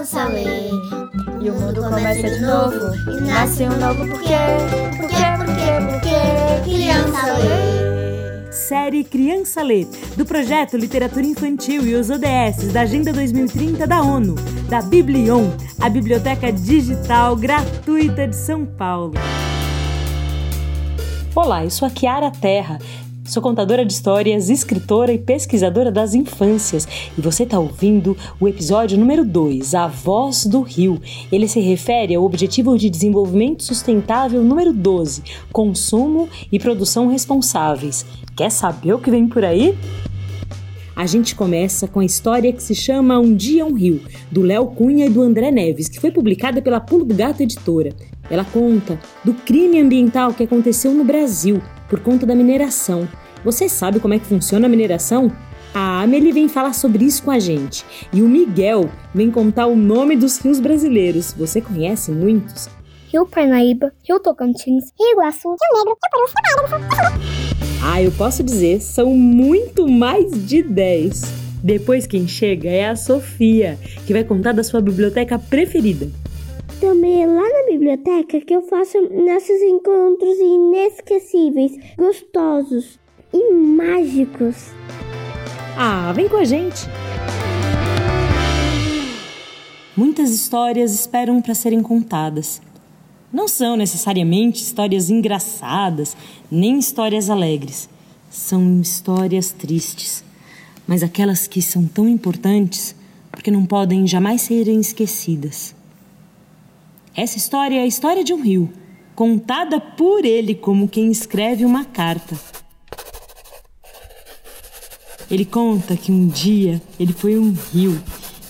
criança lê. E o mundo começa de novo. E nasce um novo porquê. Porquê, porquê, porquê. Criança lê. Série Criança Lê, do projeto Literatura Infantil e os ODS da Agenda 2030 da ONU, da Biblion, a biblioteca digital gratuita de São Paulo. Olá, eu sou a Kiara Terra. Sou contadora de histórias, escritora e pesquisadora das infâncias, e você está ouvindo o episódio número 2, A Voz do Rio. Ele se refere ao Objetivo de Desenvolvimento Sustentável número 12, Consumo e Produção Responsáveis. Quer saber o que vem por aí? A gente começa com a história que se chama Um Dia um Rio, do Léo Cunha e do André Neves, que foi publicada pela Pulo do Gato Editora. Ela conta do crime ambiental que aconteceu no Brasil por conta da mineração. Você sabe como é que funciona a mineração? A Amelie vem falar sobre isso com a gente. E o Miguel vem contar o nome dos rios brasileiros. Você conhece muitos? Rio Parnaíba, Rio Tocantins, Rio Iguaçu, Rio Negro, Rio Paranaíba. Ah, eu posso dizer, são muito mais de 10. Depois quem chega é a Sofia, que vai contar da sua biblioteca preferida. Também é lá na biblioteca que eu faço nossos encontros inesquecíveis, gostosos e mágicos. Ah, vem com a gente! Muitas histórias esperam para serem contadas. Não são necessariamente histórias engraçadas, nem histórias alegres. São histórias tristes, mas aquelas que são tão importantes porque não podem jamais serem esquecidas. Essa história é a história de um rio, contada por ele como quem escreve uma carta. Ele conta que um dia ele foi um rio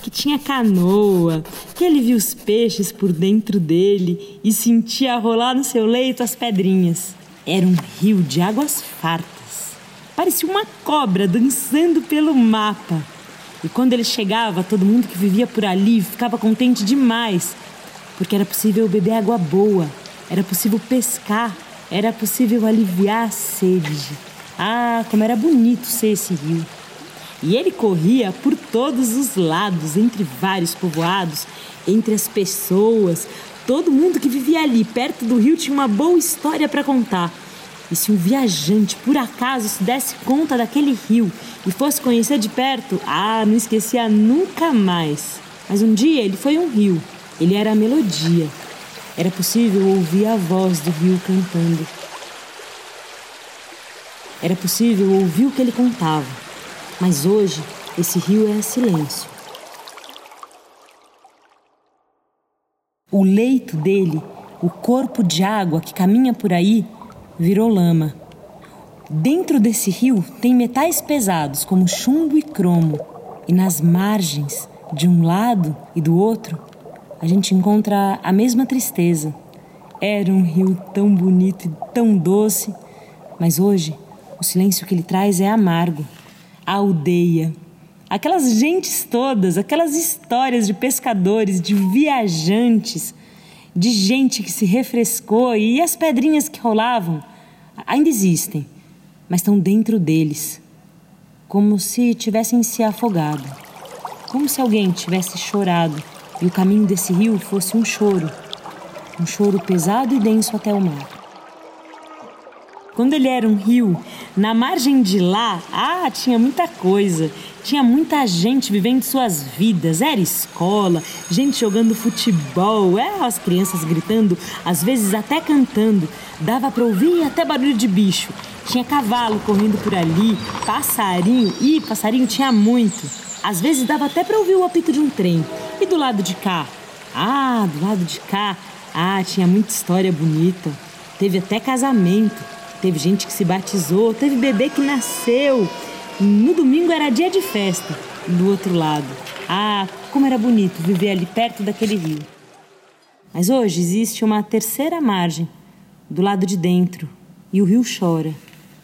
que tinha canoa, que ele viu os peixes por dentro dele e sentia rolar no seu leito as pedrinhas. Era um rio de águas fartas. Parecia uma cobra dançando pelo mapa. E quando ele chegava, todo mundo que vivia por ali ficava contente demais, porque era possível beber água boa, era possível pescar, era possível aliviar a sede. Ah, como era bonito ser esse rio! E ele corria por todos os lados, entre vários povoados, entre as pessoas. Todo mundo que vivia ali, perto do rio, tinha uma boa história para contar. E se um viajante por acaso se desse conta daquele rio e fosse conhecer de perto, ah, não esquecia nunca mais. Mas um dia ele foi um rio. Ele era a melodia. Era possível ouvir a voz do rio cantando. Era possível ouvir o que ele contava. Mas hoje, esse rio é silêncio. O leito dele, o corpo de água que caminha por aí, virou lama. Dentro desse rio tem metais pesados como chumbo e cromo, e nas margens, de um lado e do outro, a gente encontra a mesma tristeza. Era um rio tão bonito e tão doce, mas hoje o silêncio que ele traz é amargo a aldeia. Aquelas gentes todas, aquelas histórias de pescadores, de viajantes, de gente que se refrescou e as pedrinhas que rolavam ainda existem, mas estão dentro deles, como se tivessem se afogado, como se alguém tivesse chorado e o caminho desse rio fosse um choro, um choro pesado e denso até o mar. Quando ele era um rio, na margem de lá, ah, tinha muita coisa. Tinha muita gente vivendo suas vidas. Era escola, gente jogando futebol, é, as crianças gritando, às vezes até cantando. Dava para ouvir até barulho de bicho. Tinha cavalo correndo por ali, passarinho, e passarinho tinha muito. Às vezes dava até para ouvir o apito de um trem. E do lado de cá? Ah, do lado de cá, ah, tinha muita história bonita. Teve até casamento. Teve gente que se batizou, teve bebê que nasceu. No domingo era dia de festa. Do outro lado, ah, como era bonito viver ali perto daquele rio. Mas hoje existe uma terceira margem, do lado de dentro, e o rio chora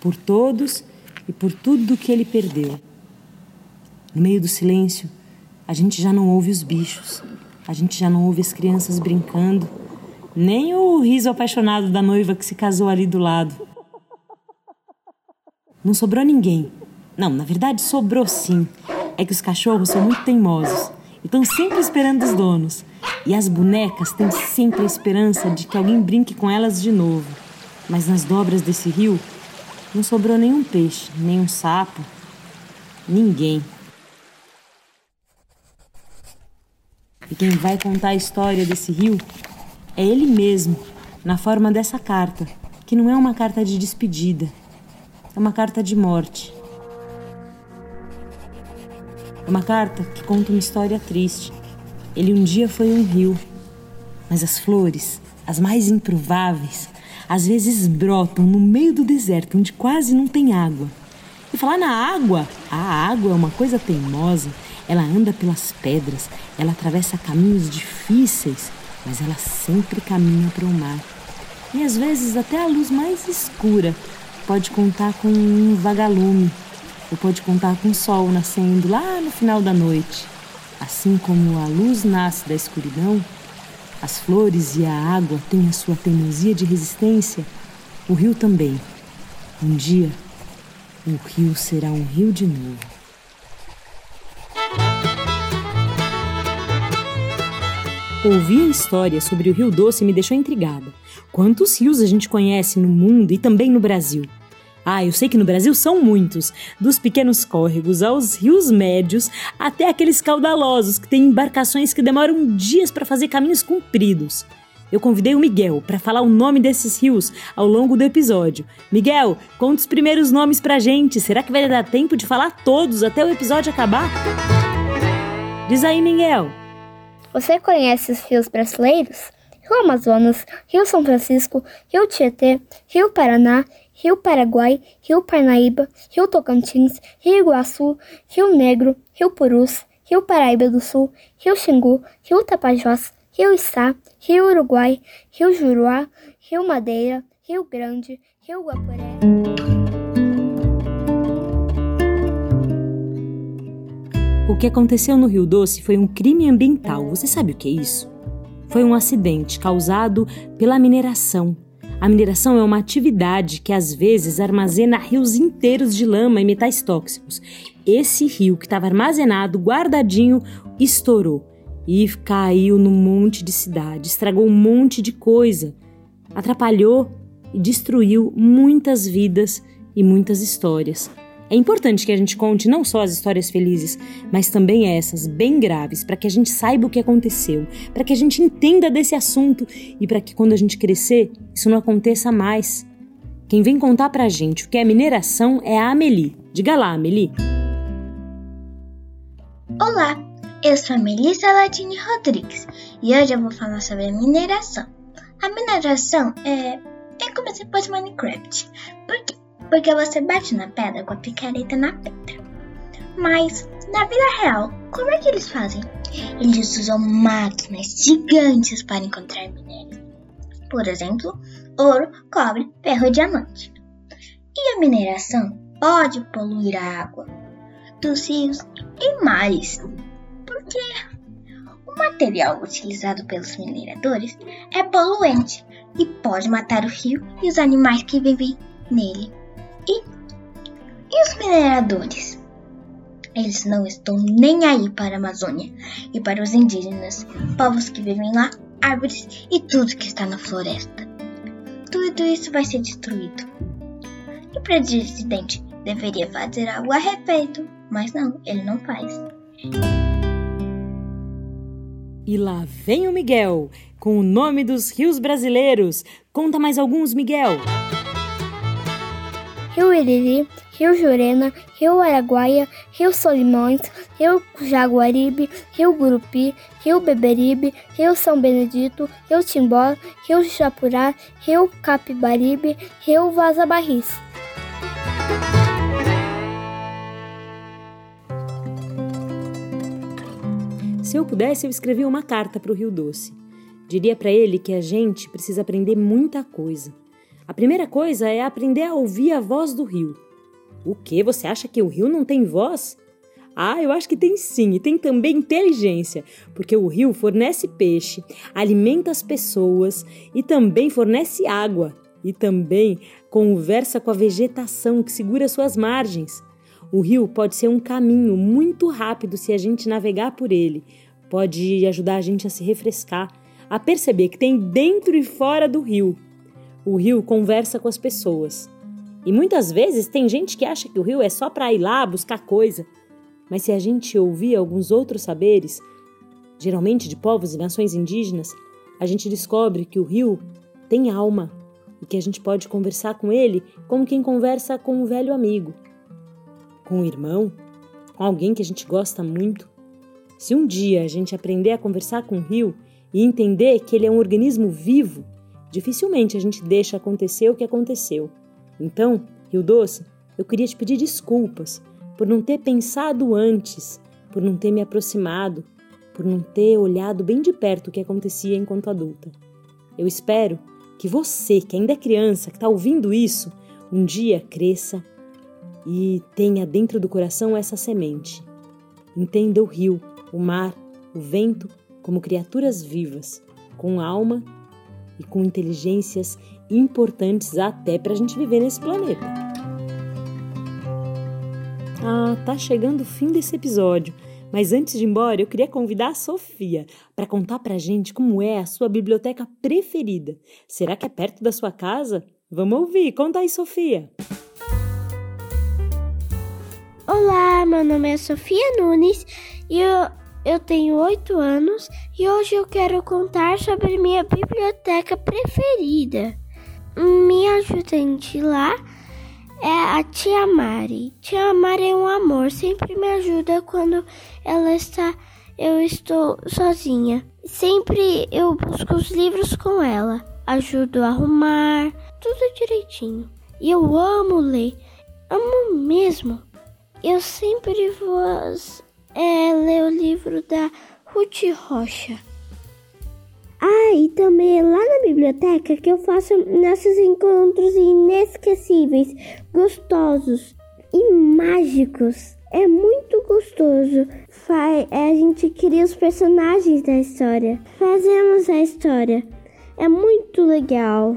por todos e por tudo que ele perdeu. No meio do silêncio, a gente já não ouve os bichos, a gente já não ouve as crianças brincando, nem o riso apaixonado da noiva que se casou ali do lado. Não sobrou ninguém. Não, na verdade sobrou sim. É que os cachorros são muito teimosos. estão sempre esperando os donos. E as bonecas têm sempre a esperança de que alguém brinque com elas de novo. Mas nas dobras desse rio não sobrou nenhum peixe, nenhum sapo, ninguém. E quem vai contar a história desse rio é ele mesmo, na forma dessa carta, que não é uma carta de despedida, é uma carta de morte. É uma carta que conta uma história triste. Ele um dia foi um rio, mas as flores, as mais improváveis, às vezes brotam no meio do deserto onde quase não tem água. E falar na água, a água é uma coisa teimosa. Ela anda pelas pedras, ela atravessa caminhos difíceis, mas ela sempre caminha para o mar. E às vezes até a luz mais escura pode contar com um vagalume, ou pode contar com o sol nascendo lá no final da noite. Assim como a luz nasce da escuridão, as flores e a água têm a sua teimosia de resistência, o rio também. Um dia, o rio será um rio de novo. Ouvir a história sobre o Rio Doce me deixou intrigada. Quantos rios a gente conhece no mundo e também no Brasil? Ah, eu sei que no Brasil são muitos, dos pequenos córregos aos rios médios, até aqueles caudalosos que têm embarcações que demoram dias para fazer caminhos compridos. Eu convidei o Miguel para falar o nome desses rios ao longo do episódio. Miguel, conta os primeiros nomes pra gente. Será que vai dar tempo de falar todos até o episódio acabar? Diz aí, Miguel. Você conhece os rios brasileiros? Rio Amazonas, Rio São Francisco, Rio Tietê, Rio Paraná, Rio Paraguai, Rio Parnaíba, Rio Tocantins, Rio Iguaçu, Rio Negro, Rio Purus, Rio Paraíba do Sul, Rio Xingu, Rio Tapajós, Rio Içá, Rio Uruguai, Rio Juruá, Rio Madeira, Rio Grande, Rio Guaporé. O que aconteceu no Rio Doce foi um crime ambiental. Você sabe o que é isso? Foi um acidente causado pela mineração. A mineração é uma atividade que às vezes armazena rios inteiros de lama e metais tóxicos. Esse rio que estava armazenado, guardadinho, estourou e caiu num monte de cidade, estragou um monte de coisa, atrapalhou e destruiu muitas vidas e muitas histórias. É importante que a gente conte não só as histórias felizes, mas também essas bem graves, para que a gente saiba o que aconteceu, para que a gente entenda desse assunto e para que quando a gente crescer, isso não aconteça mais. Quem vem contar pra gente o que é mineração é a Amelie. Diga lá, Amelie. Olá, eu sou a Melissa Latini Rodrigues e hoje eu vou falar sobre mineração. A mineração é, é como se fosse Minecraft. Porque você bate na pedra com a picareta na pedra. Mas, na vida real, como é que eles fazem? Eles usam máquinas gigantes para encontrar minérios. Por exemplo, ouro, cobre, ferro e diamante. E a mineração pode poluir a água dos rios e mares, porque o material utilizado pelos mineradores é poluente e pode matar o rio e os animais que vivem nele. E, e os mineradores? Eles não estão nem aí para a Amazônia e para os indígenas, povos que vivem lá, árvores e tudo que está na floresta. Tudo isso vai ser destruído. E o presidente deveria fazer algo a respeito, mas não, ele não faz. E lá vem o Miguel, com o nome dos rios brasileiros. Conta mais alguns, Miguel. Rio Iriri, Rio Jurena, Rio Araguaia, Rio Solimões, Rio Jaguaribe, Rio Gurupi, Rio Beberibe, Rio São Benedito, Rio Timbó, Rio Japurá, Rio Capibaribe, Rio Vaza Barris. Se eu pudesse, eu escrevia uma carta para o Rio Doce. Diria para ele que a gente precisa aprender muita coisa. A primeira coisa é aprender a ouvir a voz do rio. O que? Você acha que o rio não tem voz? Ah, eu acho que tem sim, e tem também inteligência, porque o rio fornece peixe, alimenta as pessoas e também fornece água, e também conversa com a vegetação que segura suas margens. O rio pode ser um caminho muito rápido se a gente navegar por ele, pode ajudar a gente a se refrescar, a perceber que tem dentro e fora do rio. O rio conversa com as pessoas. E muitas vezes tem gente que acha que o rio é só para ir lá buscar coisa. Mas se a gente ouvir alguns outros saberes, geralmente de povos e nações indígenas, a gente descobre que o rio tem alma e que a gente pode conversar com ele como quem conversa com um velho amigo, com um irmão, com alguém que a gente gosta muito. Se um dia a gente aprender a conversar com o rio e entender que ele é um organismo vivo, dificilmente a gente deixa acontecer o que aconteceu. Então, Rio Doce, eu queria te pedir desculpas por não ter pensado antes, por não ter me aproximado, por não ter olhado bem de perto o que acontecia enquanto adulta. Eu espero que você, que ainda é criança, que está ouvindo isso, um dia cresça e tenha dentro do coração essa semente. Entenda o rio, o mar, o vento como criaturas vivas, com alma e com inteligências importantes até para a gente viver nesse planeta. Ah, tá chegando o fim desse episódio. Mas antes de ir embora, eu queria convidar a Sofia para contar pra gente como é a sua biblioteca preferida. Será que é perto da sua casa? Vamos ouvir. Conta aí, Sofia. Olá, meu nome é Sofia Nunes e eu, eu tenho oito anos e hoje eu quero contar sobre minha biblioteca preferida. Minha ajudante lá é a tia Mari. Tia Mari é um amor, sempre me ajuda quando ela está eu estou sozinha. Sempre eu busco os livros com ela, ajudo a arrumar, tudo direitinho. E eu amo ler, amo mesmo. Eu sempre vou é, ler o livro da Ruth Rocha. Ah, e também é lá na biblioteca que eu faço nossos encontros inesquecíveis, gostosos e mágicos. É muito gostoso. Faz, é, a gente cria os personagens da história. Fazemos a história. É muito legal.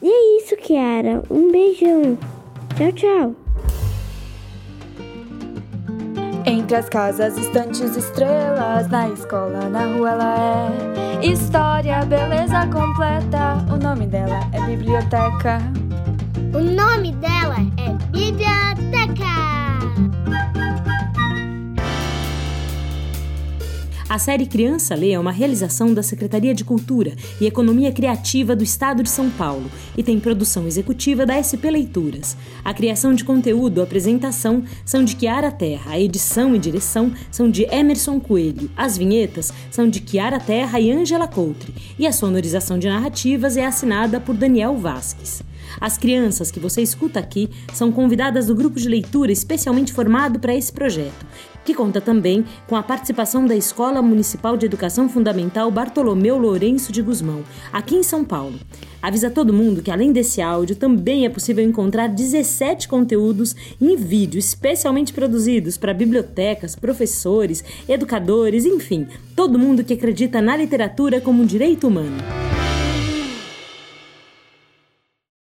E é isso, Kiara. Um beijão. Tchau, tchau. Entre as casas, estantes, estrelas, na escola, na rua ela é história, beleza completa. O nome dela é biblioteca. O nome dela é Biblioteca. A série Criança Lê é uma realização da Secretaria de Cultura e Economia Criativa do Estado de São Paulo e tem produção executiva da SP Leituras. A criação de conteúdo, apresentação são de Kiara Terra, a edição e direção são de Emerson Coelho, as vinhetas são de Kiara Terra e Ângela Coutre e a sonorização de narrativas é assinada por Daniel Vasques. As crianças que você escuta aqui são convidadas do grupo de leitura especialmente formado para esse projeto, que conta também com a participação da Escola Municipal de Educação Fundamental Bartolomeu Lourenço de Guzmão, aqui em São Paulo. Avisa todo mundo que além desse áudio também é possível encontrar 17 conteúdos em vídeo especialmente produzidos para bibliotecas, professores, educadores, enfim, todo mundo que acredita na literatura como um direito humano.